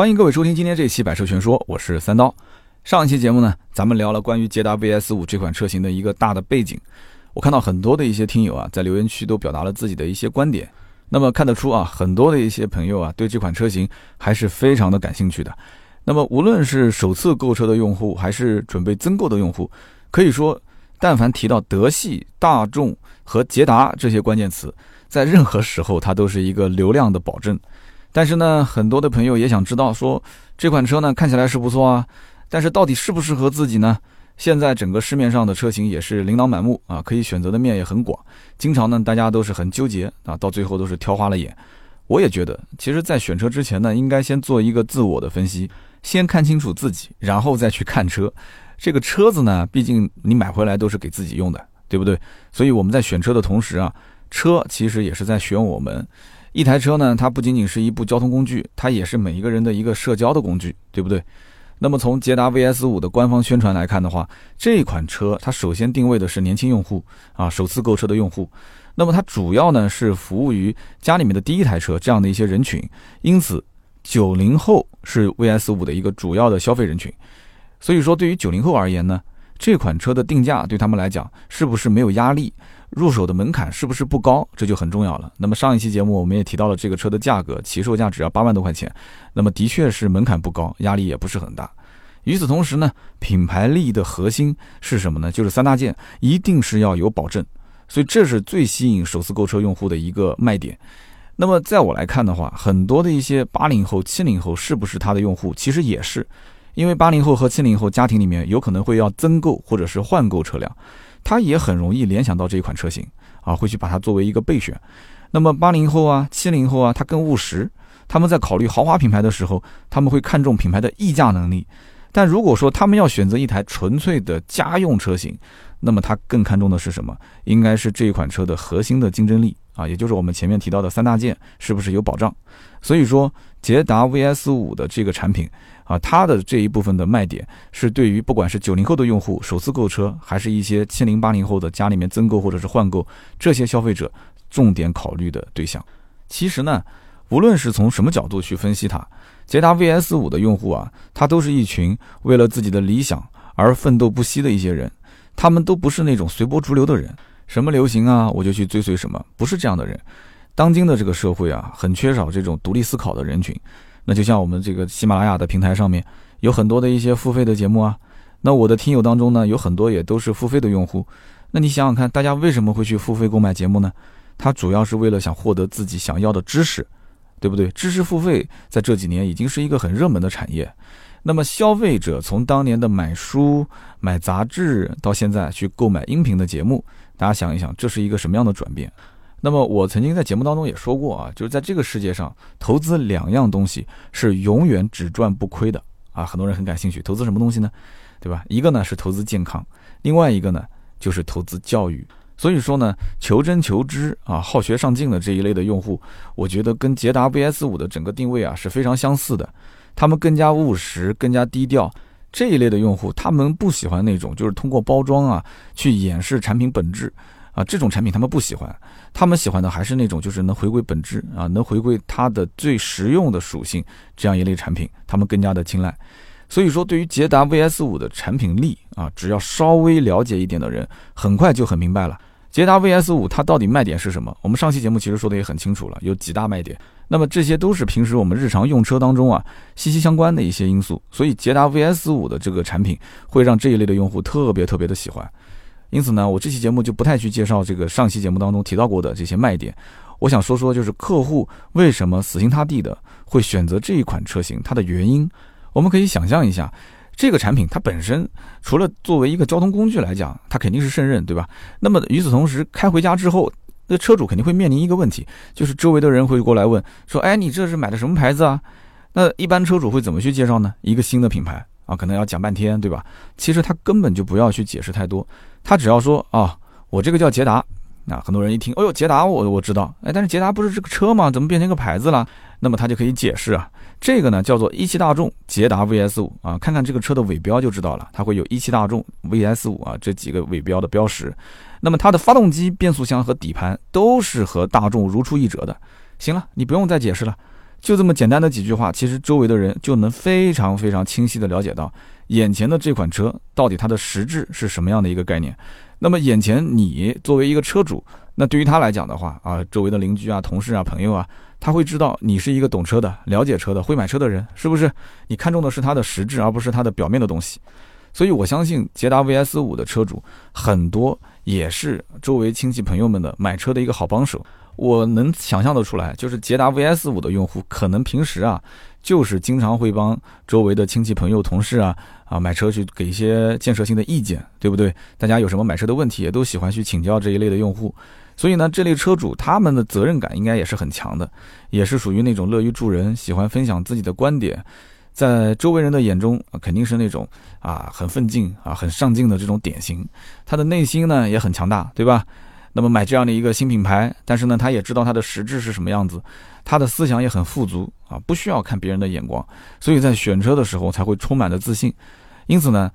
欢迎各位收听今天这期《百车全说》，我是三刀。上一期节目呢，咱们聊了关于捷达 VS 五这款车型的一个大的背景。我看到很多的一些听友啊，在留言区都表达了自己的一些观点。那么看得出啊，很多的一些朋友啊，对这款车型还是非常的感兴趣的。那么无论是首次购车的用户，还是准备增购的用户，可以说，但凡提到德系、大众和捷达这些关键词，在任何时候它都是一个流量的保证。但是呢，很多的朋友也想知道，说这款车呢看起来是不错啊，但是到底适不适合自己呢？现在整个市面上的车型也是琳琅满目啊，可以选择的面也很广，经常呢大家都是很纠结啊，到最后都是挑花了眼。我也觉得，其实，在选车之前呢，应该先做一个自我的分析，先看清楚自己，然后再去看车。这个车子呢，毕竟你买回来都是给自己用的，对不对？所以我们在选车的同时啊，车其实也是在选我们。一台车呢，它不仅仅是一部交通工具，它也是每一个人的一个社交的工具，对不对？那么从捷达 VS 五的官方宣传来看的话，这款车它首先定位的是年轻用户啊，首次购车的用户。那么它主要呢是服务于家里面的第一台车这样的一些人群，因此九零后是 VS 五的一个主要的消费人群。所以说，对于九零后而言呢，这款车的定价对他们来讲是不是没有压力？入手的门槛是不是不高？这就很重要了。那么上一期节目我们也提到了这个车的价格，起售价只要八万多块钱，那么的确是门槛不高，压力也不是很大。与此同时呢，品牌力的核心是什么呢？就是三大件，一定是要有保证，所以这是最吸引首次购车用户的一个卖点。那么在我来看的话，很多的一些八零后、七零后是不是他的用户？其实也是，因为八零后和七零后家庭里面有可能会要增购或者是换购车辆。他也很容易联想到这一款车型啊，会去把它作为一个备选。那么八零后啊、七零后啊，他更务实，他们在考虑豪华品牌的时候，他们会看重品牌的溢价能力。但如果说他们要选择一台纯粹的家用车型，那么他更看重的是什么？应该是这一款车的核心的竞争力啊，也就是我们前面提到的三大件是不是有保障？所以说，捷达 VS 五的这个产品。啊，它的这一部分的卖点是对于不管是九零后的用户首次购车，还是一些七零八零后的家里面增购或者是换购这些消费者重点考虑的对象。其实呢，无论是从什么角度去分析它，捷达 VS 五的用户啊，他都是一群为了自己的理想而奋斗不息的一些人，他们都不是那种随波逐流的人，什么流行啊我就去追随什么，不是这样的人。当今的这个社会啊，很缺少这种独立思考的人群。那就像我们这个喜马拉雅的平台上面有很多的一些付费的节目啊，那我的听友当中呢有很多也都是付费的用户。那你想想看，大家为什么会去付费购买节目呢？他主要是为了想获得自己想要的知识，对不对？知识付费在这几年已经是一个很热门的产业。那么消费者从当年的买书、买杂志，到现在去购买音频的节目，大家想一想，这是一个什么样的转变？那么我曾经在节目当中也说过啊，就是在这个世界上投资两样东西是永远只赚不亏的啊，很多人很感兴趣，投资什么东西呢？对吧？一个呢是投资健康，另外一个呢就是投资教育。所以说呢，求真求知啊，好学上进的这一类的用户，我觉得跟捷达 VS 五的整个定位啊是非常相似的。他们更加务实，更加低调。这一类的用户，他们不喜欢那种就是通过包装啊去掩饰产品本质。啊，这种产品他们不喜欢，他们喜欢的还是那种就是能回归本质啊，能回归它的最实用的属性这样一类产品，他们更加的青睐。所以说，对于捷达 VS 五的产品力啊，只要稍微了解一点的人，很快就很明白了。捷达 VS 五它到底卖点是什么？我们上期节目其实说的也很清楚了，有几大卖点。那么这些都是平时我们日常用车当中啊息息相关的一些因素，所以捷达 VS 五的这个产品会让这一类的用户特别特别的喜欢。因此呢，我这期节目就不太去介绍这个上期节目当中提到过的这些卖点。我想说说，就是客户为什么死心塌地的会选择这一款车型，它的原因。我们可以想象一下，这个产品它本身除了作为一个交通工具来讲，它肯定是胜任，对吧？那么与此同时，开回家之后，那车主肯定会面临一个问题，就是周围的人会过来问说：“哎，你这是买的什么牌子啊？”那一般车主会怎么去介绍呢？一个新的品牌啊，可能要讲半天，对吧？其实他根本就不要去解释太多。他只要说啊，我这个叫捷达，那很多人一听，哦呦，捷达我我知道，哎，但是捷达不是这个车吗？怎么变成一个牌子了？那么他就可以解释啊，这个呢叫做一汽大众捷达 VS 五啊，看看这个车的尾标就知道了，它会有一汽大众 VS 五啊这几个尾标的标识。那么它的发动机、变速箱和底盘都是和大众如出一辙的。行了，你不用再解释了，就这么简单的几句话，其实周围的人就能非常非常清晰的了解到，眼前的这款车到底它的实质是什么样的一个概念。那么眼前你作为一个车主，那对于他来讲的话啊，周围的邻居啊、同事啊、朋友啊，他会知道你是一个懂车的、了解车的、会买车的人，是不是？你看中的是它的实质，而不是它的表面的东西。所以我相信捷达 VS 五的车主很多也是周围亲戚朋友们的买车的一个好帮手。我能想象得出来，就是捷达 VS 五的用户，可能平时啊，就是经常会帮周围的亲戚朋友、同事啊啊买车去给一些建设性的意见，对不对？大家有什么买车的问题，也都喜欢去请教这一类的用户。所以呢，这类车主他们的责任感应该也是很强的，也是属于那种乐于助人、喜欢分享自己的观点，在周围人的眼中肯定是那种啊很奋进啊很上进的这种典型。他的内心呢也很强大，对吧？那么买这样的一个新品牌，但是呢，他也知道它的实质是什么样子，他的思想也很富足啊，不需要看别人的眼光，所以在选车的时候才会充满了自信。因此呢，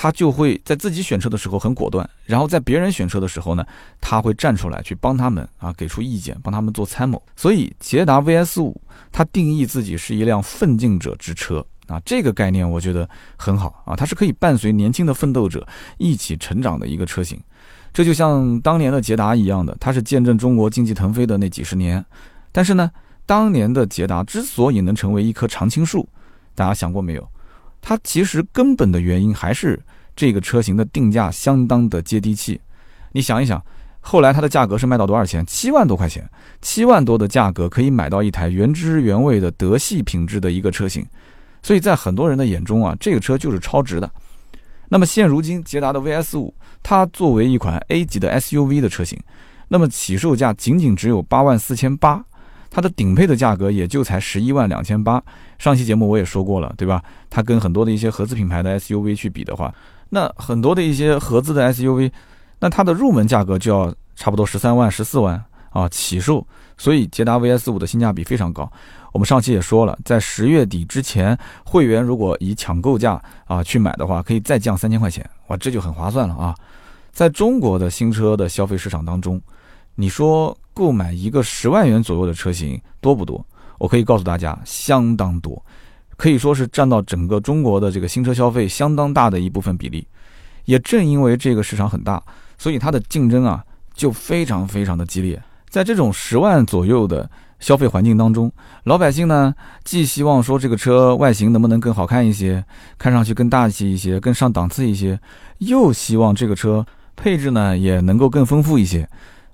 他就会在自己选车的时候很果断，然后在别人选车的时候呢，他会站出来去帮他们啊，给出意见，帮他们做参谋。所以捷达 VS 五，它定义自己是一辆奋进者之车啊，这个概念我觉得很好啊，它是可以伴随年轻的奋斗者一起成长的一个车型。这就像当年的捷达一样的，它是见证中国经济腾飞的那几十年。但是呢，当年的捷达之所以能成为一棵常青树，大家想过没有？它其实根本的原因还是这个车型的定价相当的接地气。你想一想，后来它的价格是卖到多少钱？七万多块钱，七万多的价格可以买到一台原汁原味的德系品质的一个车型。所以在很多人的眼中啊，这个车就是超值的。那么现如今，捷达的 VS 五，它作为一款 A 级的 SUV 的车型，那么起售价仅仅只有八万四千八，它的顶配的价格也就才十一万两千八。上期节目我也说过了，对吧？它跟很多的一些合资品牌的 SUV 去比的话，那很多的一些合资的 SUV，那它的入门价格就要差不多十三万、十四万啊起售。所以捷达 VS 五的性价比非常高。我们上期也说了，在十月底之前，会员如果以抢购价啊去买的话，可以再降三千块钱，哇，这就很划算了啊！在中国的新车的消费市场当中，你说购买一个十万元左右的车型多不多？我可以告诉大家，相当多，可以说是占到整个中国的这个新车消费相当大的一部分比例。也正因为这个市场很大，所以它的竞争啊就非常非常的激烈。在这种十万左右的消费环境当中，老百姓呢，既希望说这个车外形能不能更好看一些，看上去更大气一些，更上档次一些，又希望这个车配置呢也能够更丰富一些，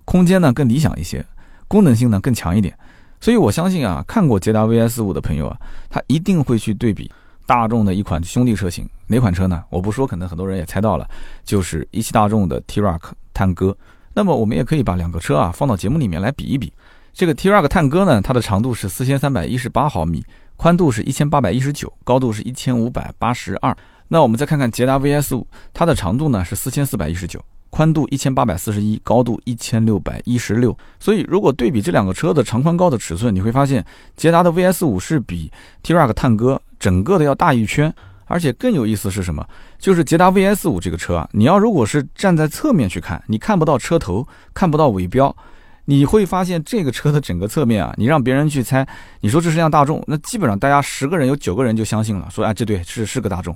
空间呢更理想一些，功能性呢更强一点。所以我相信啊，看过捷达 VS 五的朋友啊，他一定会去对比大众的一款兄弟车型，哪款车呢？我不说，可能很多人也猜到了，就是一汽大众的 T-Roc 探歌。那么我们也可以把两个车啊放到节目里面来比一比。这个 T-Roc 探歌呢，它的长度是四千三百一十八毫米，宽度是一千八百一十九，高度是一千五百八十二。那我们再看看捷达 VS 五，它的长度呢是四千四百一十九，宽度一千八百四十一，高度一千六百一十六。所以如果对比这两个车的长宽高的尺寸，你会发现捷达的 VS 五是比 T-Roc 探歌整个的要大一圈。而且更有意思是什么？就是捷达 VS 五这个车啊，你要如果是站在侧面去看，你看不到车头，看不到尾标，你会发现这个车的整个侧面啊，你让别人去猜，你说这是辆大众，那基本上大家十个人有九个人就相信了，说哎，这对是是个大众，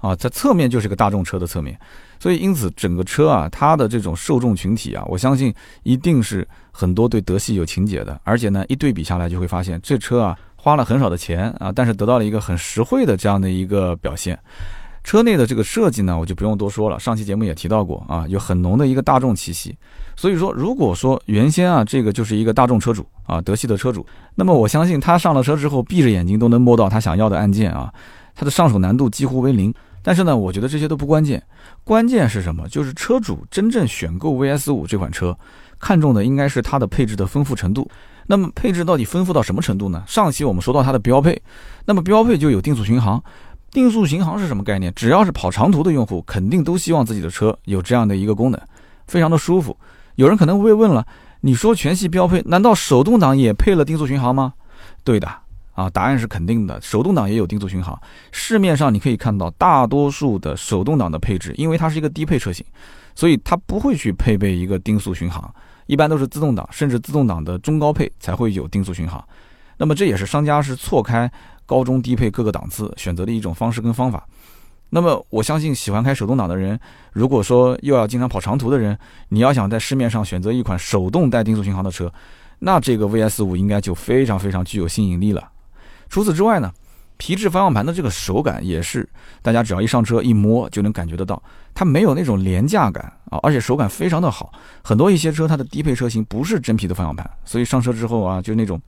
啊，在侧面就是个大众车的侧面，所以因此整个车啊，它的这种受众群体啊，我相信一定是很多对德系有情节的，而且呢，一对比下来就会发现这车啊。花了很少的钱啊，但是得到了一个很实惠的这样的一个表现。车内的这个设计呢，我就不用多说了，上期节目也提到过啊，有很浓的一个大众气息。所以说，如果说原先啊，这个就是一个大众车主啊，德系的车主，那么我相信他上了车之后，闭着眼睛都能摸到他想要的按键啊，他的上手难度几乎为零。但是呢，我觉得这些都不关键，关键是什么？就是车主真正选购 VS 五这款车，看中的应该是它的配置的丰富程度。那么配置到底丰富到什么程度呢？上期我们说到它的标配，那么标配就有定速巡航。定速巡航是什么概念？只要是跑长途的用户，肯定都希望自己的车有这样的一个功能，非常的舒服。有人可能会问了，你说全系标配，难道手动挡也配了定速巡航吗？对的，啊，答案是肯定的，手动挡也有定速巡航。市面上你可以看到大多数的手动挡的配置，因为它是一个低配车型，所以它不会去配备一个定速巡航。一般都是自动挡，甚至自动挡的中高配才会有定速巡航。那么这也是商家是错开高中低配各个档次选择的一种方式跟方法。那么我相信喜欢开手动挡的人，如果说又要经常跑长途的人，你要想在市面上选择一款手动带定速巡航的车，那这个 VS 五应该就非常非常具有吸引力了。除此之外呢，皮质方向盘的这个手感也是大家只要一上车一摸就能感觉得到，它没有那种廉价感啊，而且手感非常的好。很多一些车它的低配车型不是真皮的方向盘，所以上车之后啊，就那种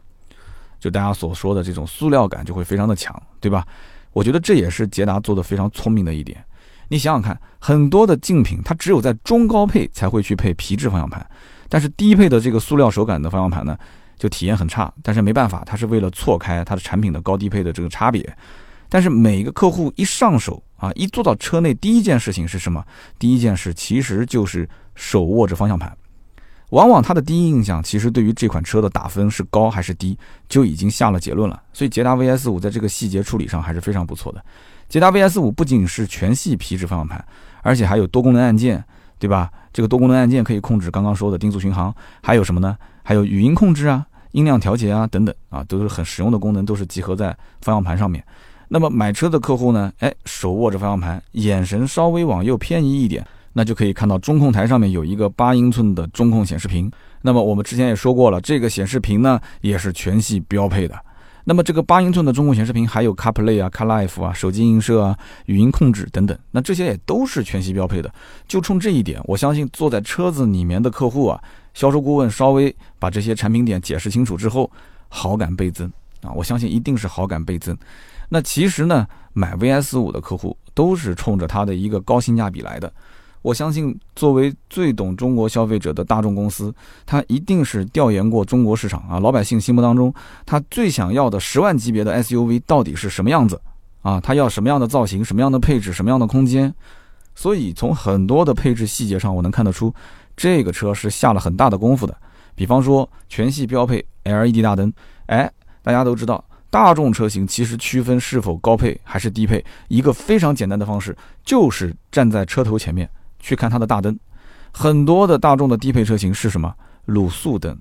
就大家所说的这种塑料感就会非常的强，对吧？我觉得这也是捷达做的非常聪明的一点。你想想看，很多的竞品它只有在中高配才会去配皮质方向盘，但是低配的这个塑料手感的方向盘呢，就体验很差。但是没办法，它是为了错开它的产品的高低配的这个差别。但是每一个客户一上手啊，一坐到车内，第一件事情是什么？第一件事其实就是手握着方向盘。往往他的第一印象，其实对于这款车的打分是高还是低，就已经下了结论了。所以捷达 VS 五在这个细节处理上还是非常不错的。捷达 VS 五不仅是全系皮质方向盘，而且还有多功能按键，对吧？这个多功能按键可以控制刚刚说的定速巡航，还有什么呢？还有语音控制啊、音量调节啊等等啊，都是很实用的功能，都是集合在方向盘上面。那么买车的客户呢，哎，手握着方向盘，眼神稍微往右偏移一点。那就可以看到中控台上面有一个八英寸的中控显示屏。那么我们之前也说过了，这个显示屏呢也是全系标配的。那么这个八英寸的中控显示屏还有 CarPlay 啊、CarLife 啊、手机映射啊、语音控制等等，那这些也都是全系标配的。就冲这一点，我相信坐在车子里面的客户啊，销售顾问稍微把这些产品点解释清楚之后，好感倍增啊！我相信一定是好感倍增。那其实呢，买 VS 五的客户都是冲着它的一个高性价比来的。我相信，作为最懂中国消费者的大众公司，它一定是调研过中国市场啊，老百姓心目当中，他最想要的十万级别的 SUV 到底是什么样子啊？他要什么样的造型、什么样的配置、什么样的空间？所以从很多的配置细节上，我能看得出，这个车是下了很大的功夫的。比方说，全系标配 LED 大灯，哎，大家都知道，大众车型其实区分是否高配还是低配，一个非常简单的方式，就是站在车头前面。去看它的大灯，很多的大众的低配车型是什么？卤素灯，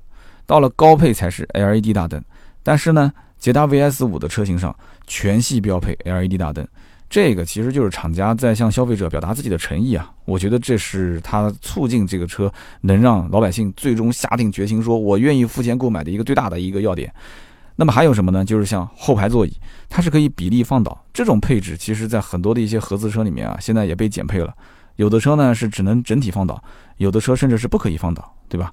到了高配才是 LED 大灯。但是呢，捷达 VS 五的车型上全系标配 LED 大灯，这个其实就是厂家在向消费者表达自己的诚意啊。我觉得这是它促进这个车能让老百姓最终下定决心说我愿意付钱购买的一个最大的一个要点。那么还有什么呢？就是像后排座椅，它是可以比例放倒，这种配置其实在很多的一些合资车里面啊，现在也被减配了。有的车呢是只能整体放倒，有的车甚至是不可以放倒，对吧？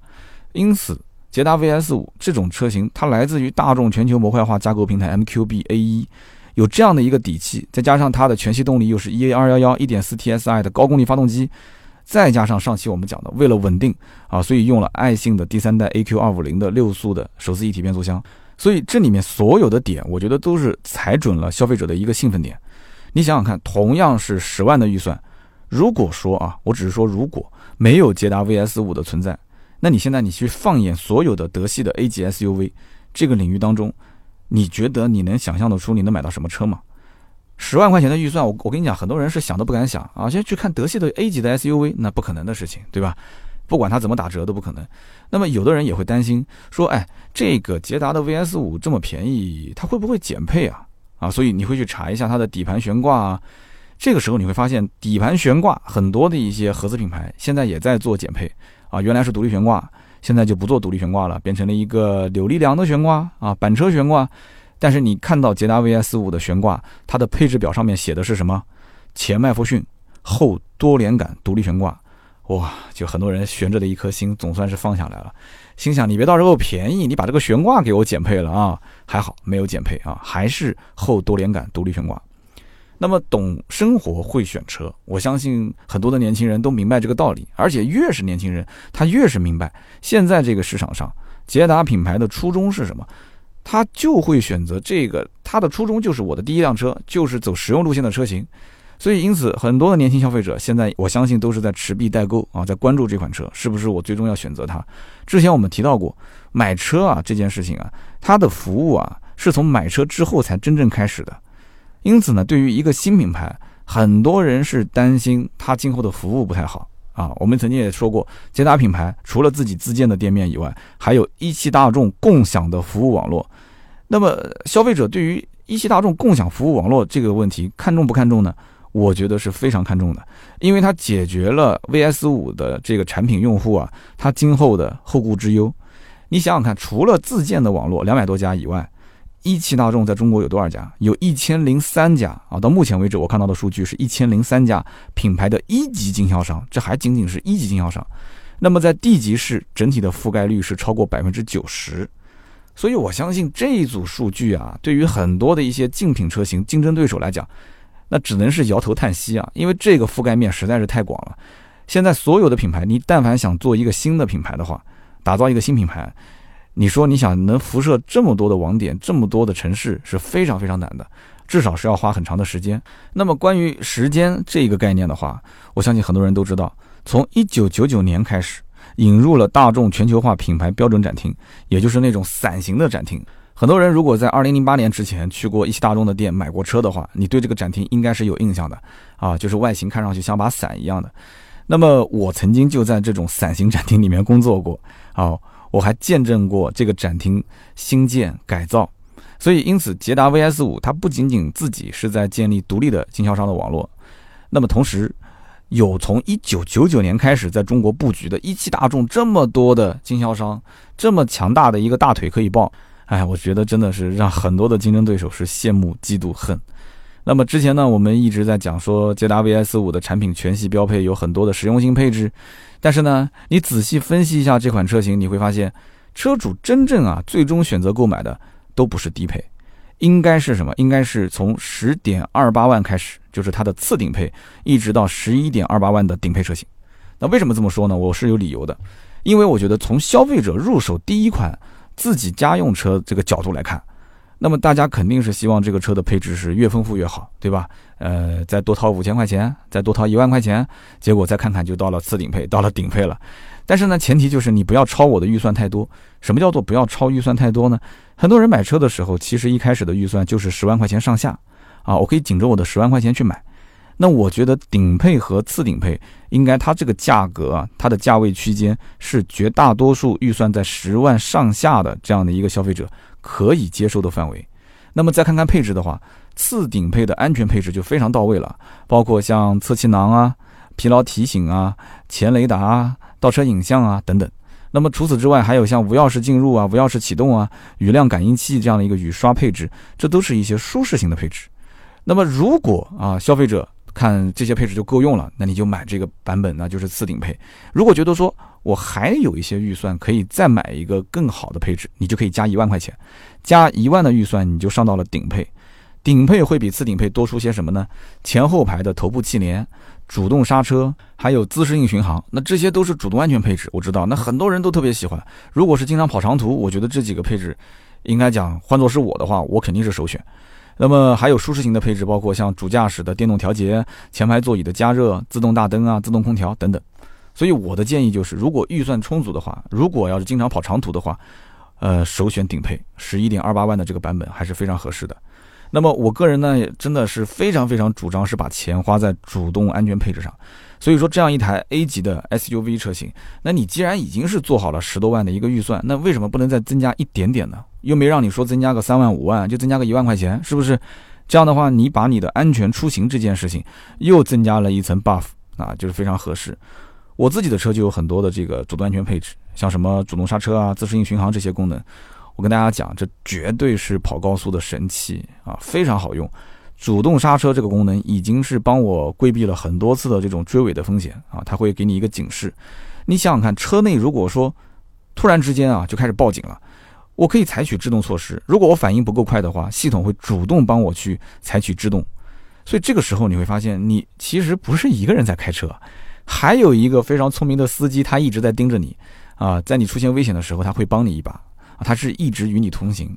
因此，捷达 VS 五这种车型，它来自于大众全球模块化架构平台 MQB A 一，有这样的一个底气，再加上它的全系动力又是 EA 二幺幺一点四 TSI 的高功率发动机，再加上上期我们讲的为了稳定啊，所以用了爱信的第三代 AQ 二五零的六速的手自一体变速箱，所以这里面所有的点，我觉得都是踩准了消费者的一个兴奋点。你想想看，同样是十万的预算。如果说啊，我只是说，如果没有捷达 VS 五的存在，那你现在你去放眼所有的德系的 A 级 SUV 这个领域当中，你觉得你能想象得出你能买到什么车吗？十万块钱的预算，我我跟你讲，很多人是想都不敢想啊，先去看德系的 A 级的 SUV，那不可能的事情，对吧？不管它怎么打折都不可能。那么有的人也会担心说，哎，这个捷达的 VS 五这么便宜，它会不会减配啊？啊，所以你会去查一下它的底盘悬挂啊。这个时候你会发现，底盘悬挂很多的一些合资品牌现在也在做减配啊，原来是独立悬挂，现在就不做独立悬挂了，变成了一个扭力梁的悬挂啊，板车悬挂。但是你看到捷达 VS 五的悬挂，它的配置表上面写的是什么？前麦弗逊，后多连杆独立悬挂。哇，就很多人悬着的一颗心总算是放下来了，心想你别到时候便宜，你把这个悬挂给我减配了啊？还好没有减配啊，还是后多连杆独立悬挂。那么懂生活会选车，我相信很多的年轻人都明白这个道理，而且越是年轻人，他越是明白现在这个市场上，捷达品牌的初衷是什么，他就会选择这个，他的初衷就是我的第一辆车就是走实用路线的车型，所以因此很多的年轻消费者现在我相信都是在持币待购啊，在关注这款车是不是我最终要选择它。之前我们提到过，买车啊这件事情啊，它的服务啊是从买车之后才真正开始的。因此呢，对于一个新品牌，很多人是担心它今后的服务不太好啊。我们曾经也说过，捷达品牌除了自己自建的店面以外，还有一汽大众共享的服务网络。那么消费者对于一汽大众共享服务网络这个问题看重不看重呢？我觉得是非常看重的，因为它解决了 VS 五的这个产品用户啊，他今后的后顾之忧。你想想看，除了自建的网络两百多家以外，一汽大众在中国有多少家？有一千零三家啊！到目前为止，我看到的数据是一千零三家品牌的一级经销商，这还仅仅是一级经销商。那么在地级市，整体的覆盖率是超过百分之九十。所以我相信这一组数据啊，对于很多的一些竞品车型、竞争对手来讲，那只能是摇头叹息啊，因为这个覆盖面实在是太广了。现在所有的品牌，你但凡想做一个新的品牌的话，打造一个新品牌，你说你想能辐射这么多的网点、这么多的城市是非常非常难的，至少是要花很长的时间。那么关于时间这个概念的话，我相信很多人都知道，从一九九九年开始引入了大众全球化品牌标准展厅，也就是那种伞形的展厅。很多人如果在二零零八年之前去过一汽大众的店买过车的话，你对这个展厅应该是有印象的啊，就是外形看上去像把伞一样的。那么我曾经就在这种伞形展厅里面工作过。啊，我还见证过这个展厅新建改造，所以因此捷达 VS 五它不仅仅自己是在建立独立的经销商的网络，那么同时有从一九九九年开始在中国布局的一汽大众这么多的经销商，这么强大的一个大腿可以抱，哎，我觉得真的是让很多的竞争对手是羡慕嫉妒恨。那么之前呢，我们一直在讲说捷达 VS 五的产品全系标配有很多的实用性配置，但是呢，你仔细分析一下这款车型，你会发现，车主真正啊最终选择购买的都不是低配，应该是什么？应该是从十点二八万开始，就是它的次顶配，一直到十一点二八万的顶配车型。那为什么这么说呢？我是有理由的，因为我觉得从消费者入手第一款自己家用车这个角度来看。那么大家肯定是希望这个车的配置是越丰富越好，对吧？呃，再多掏五千块钱，再多掏一万块钱，结果再看看就到了次顶配，到了顶配了。但是呢，前提就是你不要超我的预算太多。什么叫做不要超预算太多呢？很多人买车的时候，其实一开始的预算就是十万块钱上下，啊，我可以紧着我的十万块钱去买。那我觉得顶配和次顶配应该它这个价格，它的价位区间是绝大多数预算在十万上下的这样的一个消费者。可以接受的范围，那么再看看配置的话，次顶配的安全配置就非常到位了，包括像侧气囊啊、疲劳提醒啊、前雷达啊、倒车影像啊等等。那么除此之外，还有像无钥匙进入啊、无钥匙启动啊、雨量感应器这样的一个雨刷配置，这都是一些舒适型的配置。那么如果啊消费者看这些配置就够用了，那你就买这个版本，那就是次顶配。如果觉得说，我还有一些预算可以再买一个更好的配置，你就可以加一万块钱，加一万的预算你就上到了顶配。顶配会比次顶配多出些什么呢？前后排的头部气帘、主动刹车，还有自适应巡航，那这些都是主动安全配置。我知道，那很多人都特别喜欢。如果是经常跑长途，我觉得这几个配置，应该讲换作是我的话，我肯定是首选。那么还有舒适型的配置，包括像主驾驶的电动调节、前排座椅的加热、自动大灯啊、自动空调等等。所以我的建议就是，如果预算充足的话，如果要是经常跑长途的话，呃，首选顶配十一点二八万的这个版本还是非常合适的。那么我个人呢，也真的是非常非常主张是把钱花在主动安全配置上。所以说，这样一台 A 级的 SUV 车型，那你既然已经是做好了十多万的一个预算，那为什么不能再增加一点点呢？又没让你说增加个三万五万，就增加个一万块钱，是不是？这样的话，你把你的安全出行这件事情又增加了一层 buff，啊，就是非常合适。我自己的车就有很多的这个主动安全配置，像什么主动刹车啊、自适应巡航这些功能。我跟大家讲，这绝对是跑高速的神器啊，非常好用。主动刹车这个功能已经是帮我规避了很多次的这种追尾的风险啊，它会给你一个警示。你想想看，车内如果说突然之间啊就开始报警了，我可以采取制动措施。如果我反应不够快的话，系统会主动帮我去采取制动。所以这个时候你会发现，你其实不是一个人在开车。还有一个非常聪明的司机，他一直在盯着你，啊，在你出现危险的时候，他会帮你一把，他是一直与你同行，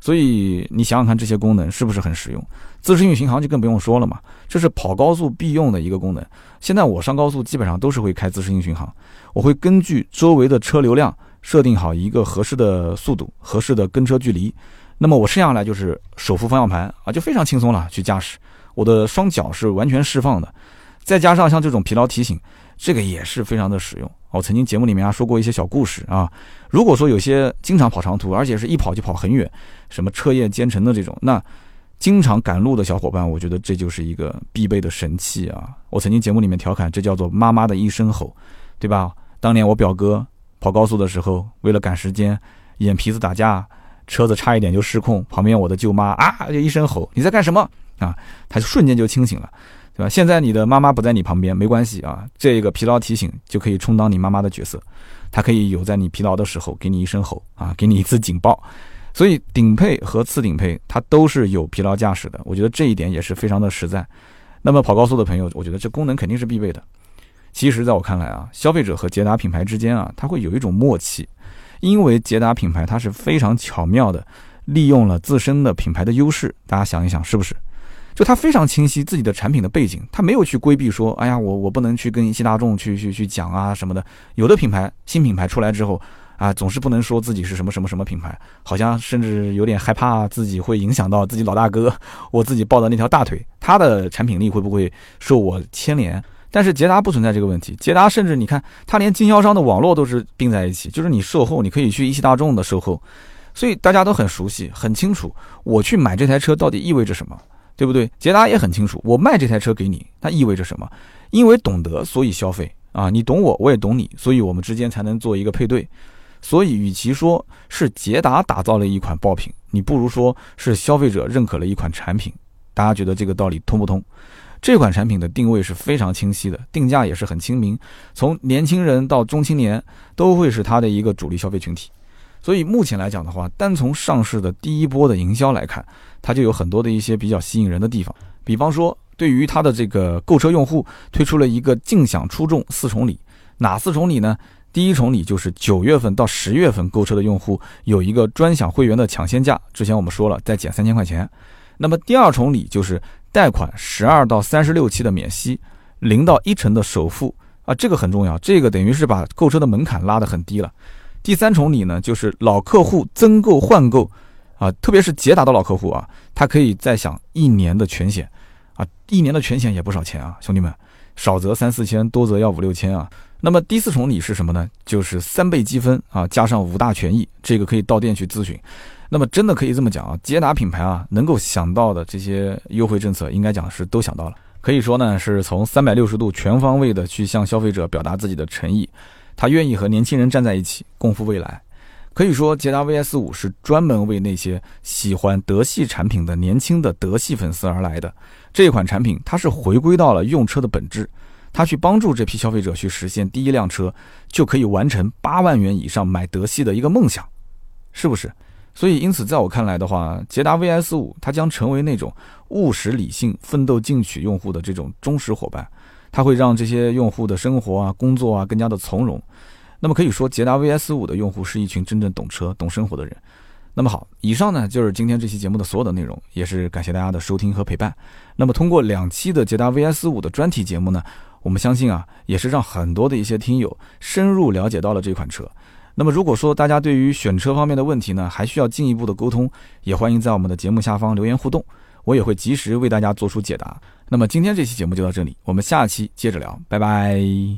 所以你想想看，这些功能是不是很实用？自适应巡航就更不用说了嘛，这是跑高速必用的一个功能。现在我上高速基本上都是会开自适应巡航，我会根据周围的车流量设定好一个合适的速度、合适的跟车距离，那么我剩下来就是手扶方向盘啊，就非常轻松了去驾驶，我的双脚是完全释放的。再加上像这种疲劳提醒，这个也是非常的实用我曾经节目里面啊说过一些小故事啊。如果说有些经常跑长途，而且是一跑就跑很远，什么彻夜兼程的这种，那经常赶路的小伙伴，我觉得这就是一个必备的神器啊。我曾经节目里面调侃，这叫做妈妈的一声吼，对吧？当年我表哥跑高速的时候，为了赶时间，眼皮子打架，车子差一点就失控，旁边我的舅妈啊就一声吼：“你在干什么？”啊，他就瞬间就清醒了。对吧？现在你的妈妈不在你旁边，没关系啊。这个疲劳提醒就可以充当你妈妈的角色，它可以有在你疲劳的时候给你一声吼啊，给你一次警报。所以顶配和次顶配它都是有疲劳驾驶的，我觉得这一点也是非常的实在。那么跑高速的朋友，我觉得这功能肯定是必备的。其实，在我看来啊，消费者和捷达品牌之间啊，它会有一种默契，因为捷达品牌它是非常巧妙的利用了自身的品牌的优势。大家想一想，是不是？就他非常清晰自己的产品的背景，他没有去规避说，哎呀，我我不能去跟一汽大众去去去讲啊什么的。有的品牌新品牌出来之后，啊，总是不能说自己是什么什么什么品牌，好像甚至有点害怕自己会影响到自己老大哥，我自己抱的那条大腿，他的产品力会不会受我牵连？但是捷达不存在这个问题，捷达甚至你看，他连经销商的网络都是并在一起，就是你售后你可以去一汽大众的售后，所以大家都很熟悉，很清楚我去买这台车到底意味着什么。对不对？捷达也很清楚，我卖这台车给你，那意味着什么？因为懂得，所以消费啊！你懂我，我也懂你，所以我们之间才能做一个配对。所以，与其说是捷达打造了一款爆品，你不如说是消费者认可了一款产品。大家觉得这个道理通不通？这款产品的定位是非常清晰的，定价也是很亲民，从年轻人到中青年都会是它的一个主力消费群体。所以目前来讲的话，单从上市的第一波的营销来看，它就有很多的一些比较吸引人的地方。比方说，对于它的这个购车用户，推出了一个尽享出众四重礼。哪四重礼呢？第一重礼就是九月份到十月份购车的用户有一个专享会员的抢先价，之前我们说了，再减三千块钱。那么第二重礼就是贷款十二到三十六期的免息，零到一成的首付啊，这个很重要，这个等于是把购车的门槛拉得很低了。第三重礼呢，就是老客户增购换购，啊，特别是捷达的老客户啊，他可以再享一年的全险，啊，一年的全险也不少钱啊，兄弟们，少则三四千，多则要五六千啊。那么第四重礼是什么呢？就是三倍积分啊，加上五大权益，这个可以到店去咨询。那么真的可以这么讲啊，捷达品牌啊，能够想到的这些优惠政策，应该讲是都想到了。可以说呢，是从三百六十度全方位的去向消费者表达自己的诚意。他愿意和年轻人站在一起，共赴未来。可以说，捷达 VS 五是专门为那些喜欢德系产品的年轻的德系粉丝而来的。这款产品，它是回归到了用车的本质，它去帮助这批消费者去实现第一辆车就可以完成八万元以上买德系的一个梦想，是不是？所以，因此，在我看来的话，捷达 VS 五它将成为那种务实理性、奋斗进取用户的这种忠实伙伴。它会让这些用户的生活啊、工作啊更加的从容。那么可以说，捷达 VS 五的用户是一群真正懂车、懂生活的人。那么好，以上呢就是今天这期节目的所有的内容，也是感谢大家的收听和陪伴。那么通过两期的捷达 VS 五的专题节目呢，我们相信啊，也是让很多的一些听友深入了解到了这款车。那么如果说大家对于选车方面的问题呢，还需要进一步的沟通，也欢迎在我们的节目下方留言互动。我也会及时为大家做出解答。那么今天这期节目就到这里，我们下期接着聊，拜拜。